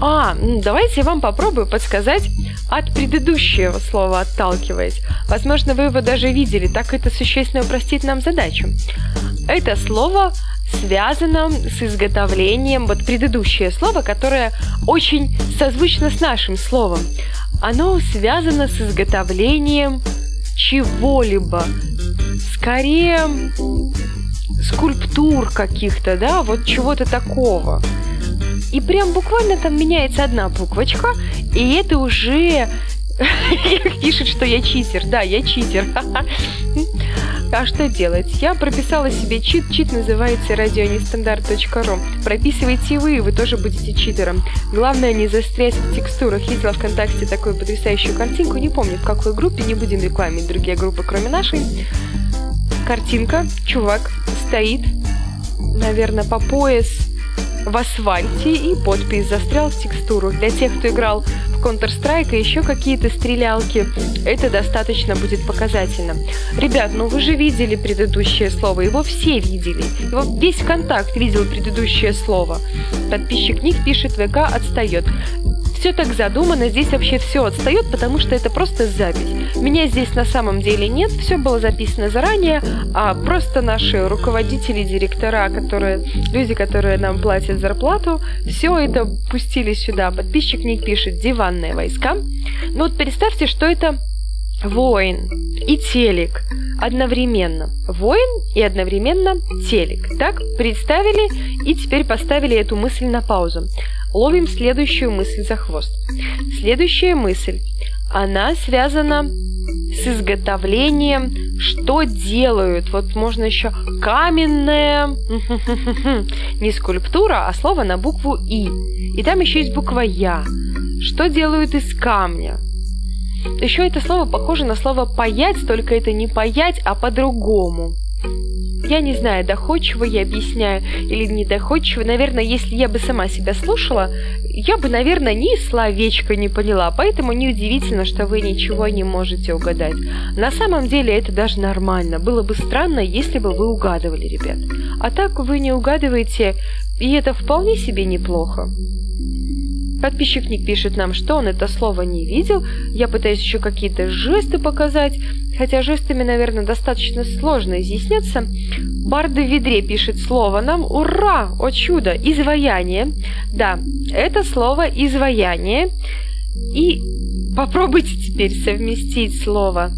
а, давайте я вам попробую подсказать от предыдущего слова отталкиваясь. Возможно, вы его даже видели, так это существенно упростит нам задачу. Это слово связано с изготовлением, вот предыдущее слово, которое очень созвучно с нашим словом. Оно связано с изготовлением чего-либо. Скорее, скульптур каких-то, да, вот чего-то такого. И прям буквально там меняется одна буквочка, и это уже пишет, что я читер. Да, я читер. А что делать? Я прописала себе чит. Чит называется радионестандарт.ру. Прописывайте вы, вы тоже будете читером. Главное не застрять в текстурах. Видела ВКонтакте такую потрясающую картинку. Не помню в какой группе, не будем рекламить другие группы, кроме нашей. Картинка, чувак стоит, наверное, по пояс в асфальте и подпись «Застрял в текстурах». Для тех, кто играл Counter-Strike и еще какие-то стрелялки, это достаточно будет показательно. Ребят, ну вы же видели предыдущее слово, его все видели. Его весь контакт видел предыдущее слово. Подписчик Ник пишет, ВК отстает все так задумано, здесь вообще все отстает, потому что это просто запись. Меня здесь на самом деле нет, все было записано заранее, а просто наши руководители, директора, которые, люди, которые нам платят зарплату, все это пустили сюда. Подписчик не пишет «диванные войска». Ну вот представьте, что это воин и телек одновременно. Воин и одновременно телек. Так, представили и теперь поставили эту мысль на паузу ловим следующую мысль за хвост. Следующая мысль, она связана с изготовлением, что делают. Вот можно еще каменная, не скульптура, а слово на букву И. И там еще есть буква Я. Что делают из камня? Еще это слово похоже на слово «паять», только это не «паять», а по-другому. Я не знаю, доходчиво я объясняю или не доходчиво. Наверное, если я бы сама себя слушала, я бы, наверное, ни словечко не поняла. Поэтому неудивительно, что вы ничего не можете угадать. На самом деле это даже нормально. Было бы странно, если бы вы угадывали, ребят. А так вы не угадываете, и это вполне себе неплохо. Подписчик Ник пишет нам, что он это слово не видел. Я пытаюсь еще какие-то жесты показать, хотя жестами, наверное, достаточно сложно изъясняться. Барды в ведре пишет слово нам. Ура! О чудо! Изваяние. Да, это слово изваяние. И попробуйте теперь совместить слово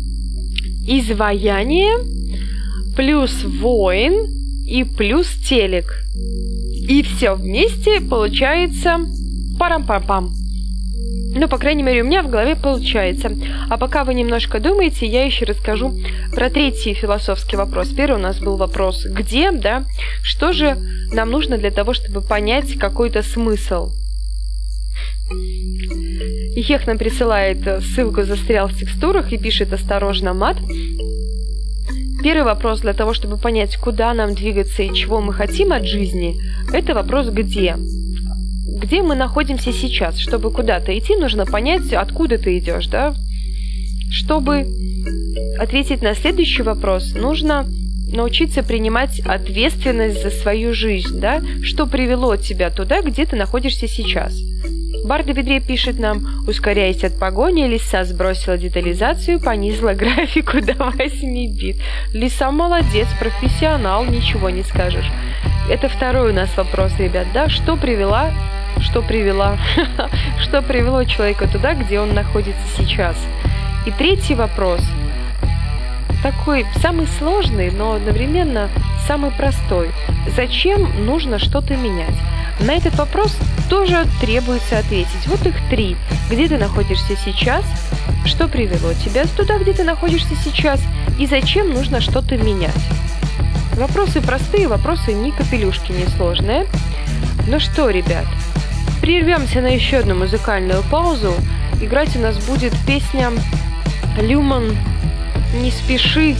изваяние плюс воин и плюс телек. И все вместе получается Парам-пам-пам. Ну, по крайней мере, у меня в голове получается. А пока вы немножко думаете, я еще расскажу про третий философский вопрос. Первый у нас был вопрос «где?», да? Что же нам нужно для того, чтобы понять какой-то смысл? Ихех нам присылает ссылку «Застрял в текстурах» и пишет «Осторожно, мат». Первый вопрос для того, чтобы понять, куда нам двигаться и чего мы хотим от жизни, это вопрос «где?». Где мы находимся сейчас? Чтобы куда-то идти, нужно понять, откуда ты идешь, да? Чтобы ответить на следующий вопрос, нужно научиться принимать ответственность за свою жизнь, да? Что привело тебя туда, где ты находишься сейчас? Барда Ведре пишет нам, ускоряясь от погони, Лиса сбросила детализацию, понизила графику до 8 бит. Лиса молодец, профессионал, ничего не скажешь. Это второй у нас вопрос, ребят, да? Что привела что привела, что привело человека туда, где он находится сейчас. И третий вопрос, такой самый сложный, но одновременно самый простой. Зачем нужно что-то менять? На этот вопрос тоже требуется ответить. Вот их три. Где ты находишься сейчас? Что привело тебя туда, где ты находишься сейчас? И зачем нужно что-то менять? Вопросы простые, вопросы ни капелюшки не сложные. Ну что, ребят, прервемся на еще одну музыкальную паузу. Играть у нас будет песня Люман «Не спеши».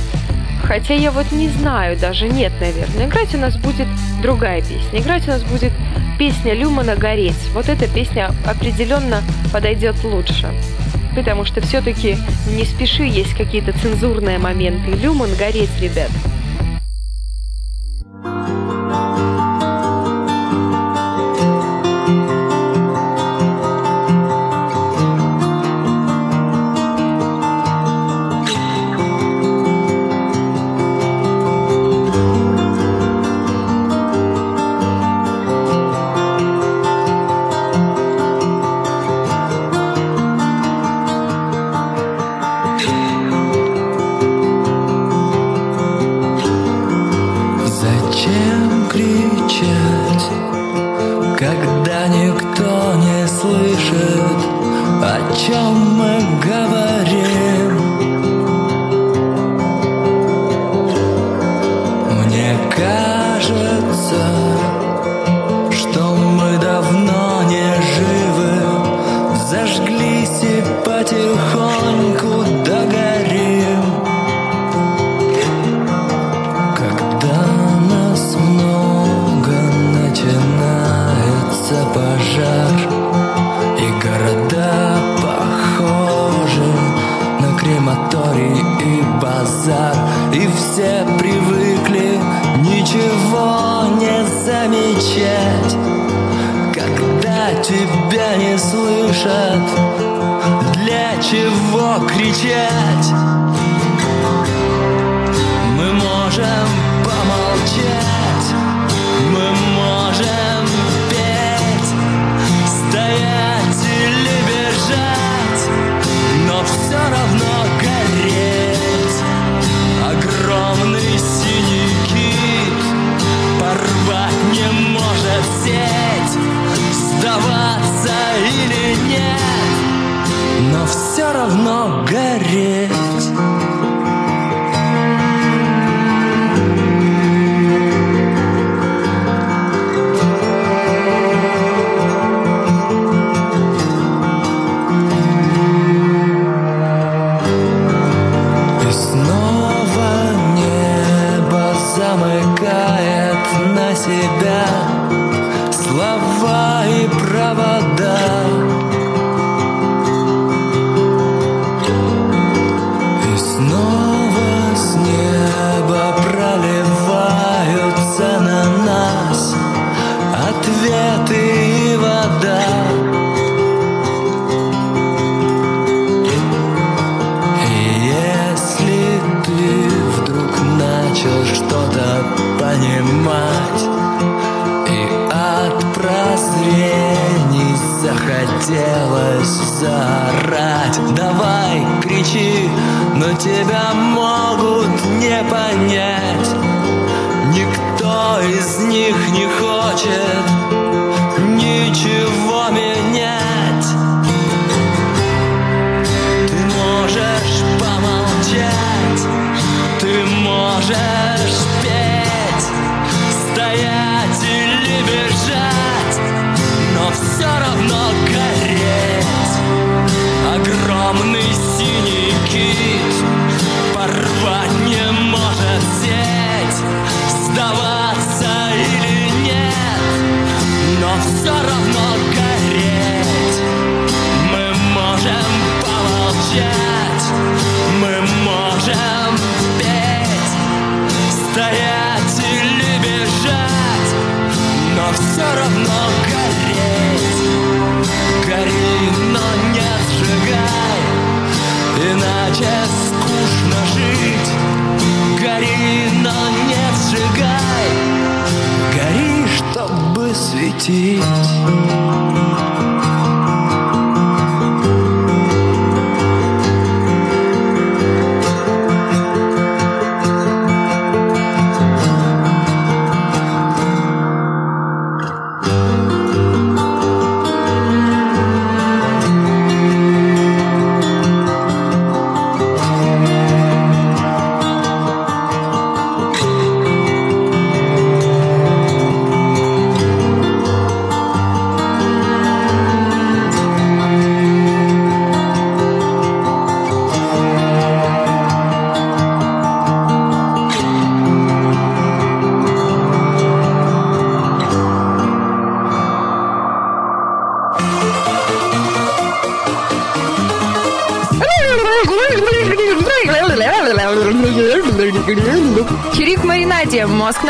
Хотя я вот не знаю, даже нет, наверное. Играть у нас будет другая песня. Играть у нас будет песня Люмана «Гореть». Вот эта песня определенно подойдет лучше. Потому что все-таки «Не спеши» есть какие-то цензурные моменты. Люман «Гореть», ребят. Иначе скучно жить. Гори, но не сжигай. Гори, чтобы светить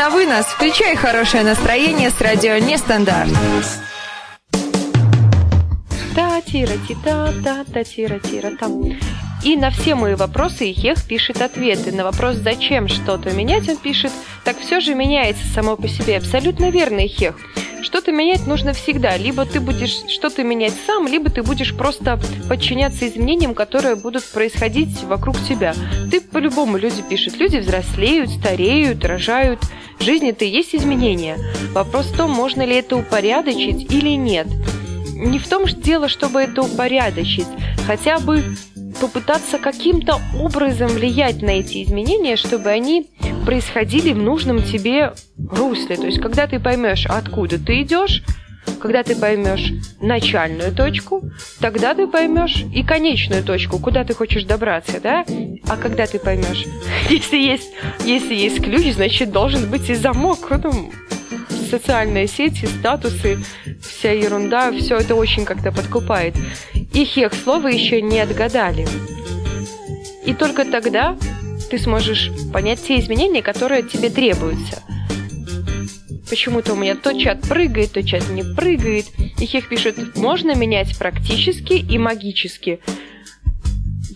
на вынос. Включай хорошее настроение с радио Нестандарт. та тира ти та та та тира тира там. И на все мои вопросы Ихех пишет ответы. На вопрос, зачем что-то менять, он пишет, так все же меняется само по себе. Абсолютно верно, Ихех. Что-то менять нужно всегда. Либо ты будешь что-то менять сам, либо ты будешь просто подчиняться изменениям, которые будут происходить вокруг тебя. Ты по-любому люди пишут. Люди взрослеют, стареют, рожают. В жизни-то есть изменения. Вопрос в том, можно ли это упорядочить или нет. Не в том дело, чтобы это упорядочить. Хотя бы попытаться каким-то образом влиять на эти изменения, чтобы они происходили в нужном тебе русле. То есть, когда ты поймешь, откуда ты идешь, когда ты поймешь начальную точку, тогда ты поймешь и конечную точку, куда ты хочешь добраться, да? А когда ты поймешь, если есть, если есть ключ, значит должен быть и замок. Ну, социальные сети, статусы, вся ерунда, все это очень как-то подкупает. И хех слова еще не отгадали. И только тогда ты сможешь понять те изменения, которые тебе требуются. Почему-то у меня то чат прыгает, то чат не прыгает. И хех пишет, можно менять практически и магически.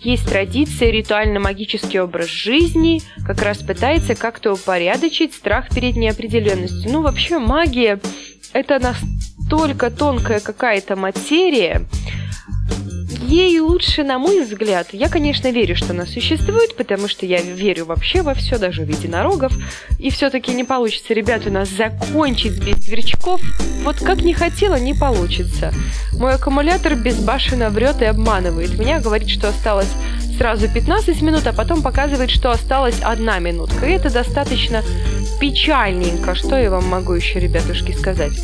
Есть традиция, ритуально-магический образ жизни, как раз пытается как-то упорядочить страх перед неопределенностью. Ну, вообще, магия – это настолько тонкая какая-то материя, Ей лучше, на мой взгляд, я, конечно, верю, что она существует, потому что я верю вообще во все, даже в единорогов. И все-таки не получится, ребята, у нас закончить без сверчков. Вот как не хотела, не получится. Мой аккумулятор безбашенно врет и обманывает. Меня говорит, что осталось сразу 15 минут, а потом показывает, что осталась одна минутка. И это достаточно печальненько. Что я вам могу еще, ребятушки, сказать?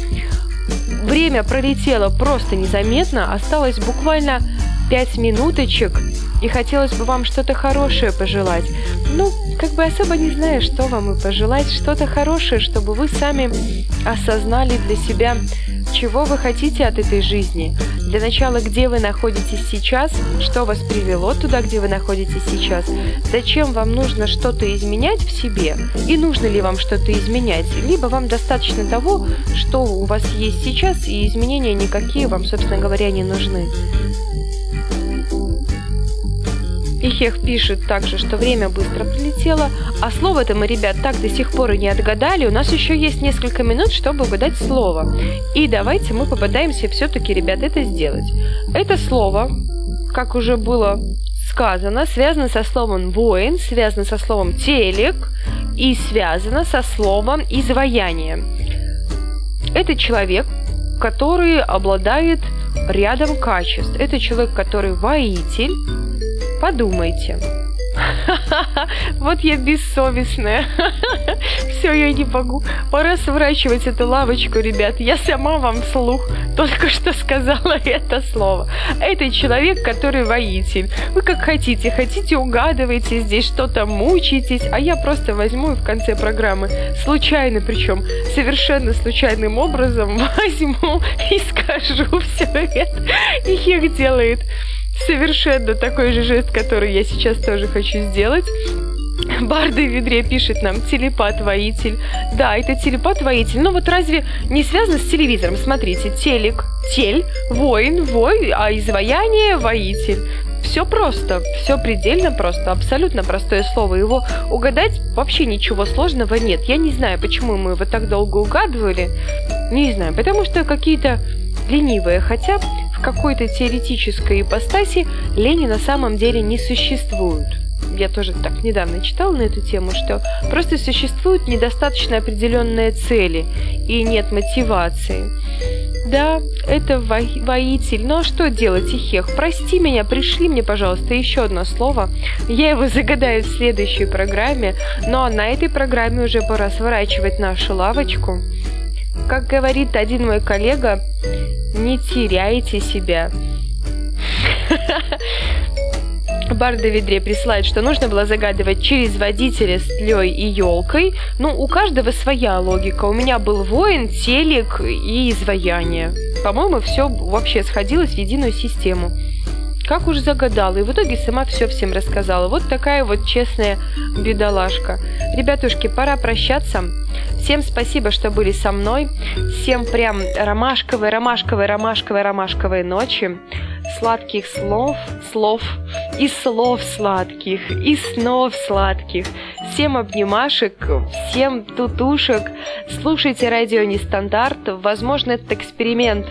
Время пролетело просто незаметно, осталось буквально пять минуточек, и хотелось бы вам что-то хорошее пожелать. Ну, как бы особо не знаю, что вам и пожелать, что-то хорошее, чтобы вы сами осознали для себя, чего вы хотите от этой жизни. Для начала, где вы находитесь сейчас, что вас привело туда, где вы находитесь сейчас, зачем вам нужно что-то изменять в себе, и нужно ли вам что-то изменять, либо вам достаточно того, что у вас есть сейчас, и изменения никакие вам, собственно говоря, не нужны. Ихех пишет также, что время быстро пролетело, а слово-то мы, ребят, так до сих пор и не отгадали. У нас еще есть несколько минут, чтобы угадать слово. И давайте мы попытаемся все-таки, ребят, это сделать. Это слово, как уже было сказано, связано со словом «воин», связано со словом «телек» и связано со словом «изваяние». Это человек, который обладает рядом качеств. Это человек, который воитель, Подумайте. Вот я бессовестная. Все, я не могу. Пора сворачивать эту лавочку, ребят. Я сама вам вслух только что сказала это слово. Это человек, который воитель. Вы как хотите. Хотите, угадывайте здесь что-то, мучитесь. А я просто возьму и в конце программы, случайно причем, совершенно случайным образом возьму и скажу все это. И их делает совершенно такой же жест, который я сейчас тоже хочу сделать. Барда в ведре пишет нам телепат-воитель. Да, это телепат-воитель. Но вот разве не связано с телевизором? Смотрите, телек, тель, воин, вой, а изваяние воитель. Все просто, все предельно просто, абсолютно простое слово. Его угадать вообще ничего сложного нет. Я не знаю, почему мы его так долго угадывали. Не знаю, потому что какие-то ленивые, хотя какой-то теоретической ипостаси лени на самом деле не существует. Я тоже так недавно читала на эту тему, что просто существуют недостаточно определенные цели и нет мотивации. Да, это во воитель. Но что делать, Ихех? Прости меня, пришли мне, пожалуйста, еще одно слово. Я его загадаю в следующей программе, но на этой программе уже пора сворачивать нашу лавочку. Как говорит один мой коллега, не теряйте себя. Барда Ведре присылает, что нужно было загадывать через водителя с тлей и елкой. Ну, у каждого своя логика. У меня был воин, телек и изваяние. По-моему, все вообще сходилось в единую систему. Как уж загадала, и в итоге сама все всем рассказала. Вот такая вот честная бедолашка. Ребятушки, пора прощаться. Всем спасибо, что были со мной. Всем прям ромашковой, ромашковой, ромашковой, ромашковой ночи. Сладких слов, слов и слов сладких, и снов сладких. Всем обнимашек, всем тутушек. Слушайте радио Нестандарт. Возможно, этот эксперимент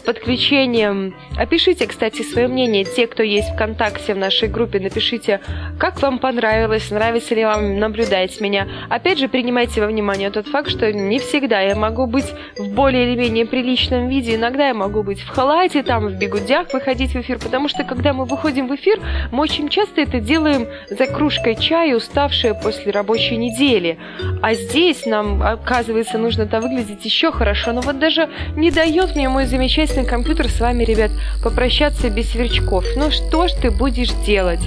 с подключением. Опишите, кстати, свое мнение. Те, кто есть ВКонтакте в нашей группе, напишите, как вам понравилось, нравится ли вам наблюдать меня. Опять же, принимайте во внимание тот факт, что не всегда я могу быть в более или менее приличном виде. Иногда я могу быть в халате, там, в бегудях выходить в эфир, потому что, когда мы выходим в эфир, мы очень часто это делаем за кружкой чая, уставшие после рабочей недели. А здесь нам, оказывается, нужно-то выглядеть еще хорошо. Но вот даже не дает мне мой замечательный компьютер с вами, ребят, попрощаться без сверчков. Ну что ж ты будешь делать?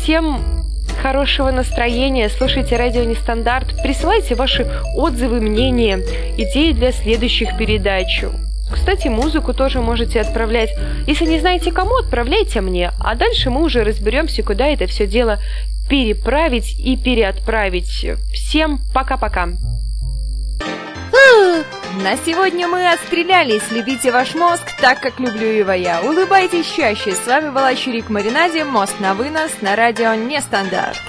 Всем хорошего настроения, слушайте радио Нестандарт, присылайте ваши отзывы, мнения, идеи для следующих передач. Кстати, музыку тоже можете отправлять. Если не знаете кому, отправляйте мне, а дальше мы уже разберемся, куда это все дело переправить и переотправить. Всем пока-пока. На сегодня мы отстрелялись. Любите ваш мозг так, как люблю его я. Улыбайтесь чаще. С вами была Чирик Маринаде. Мозг на вынос на радио Нестандарт.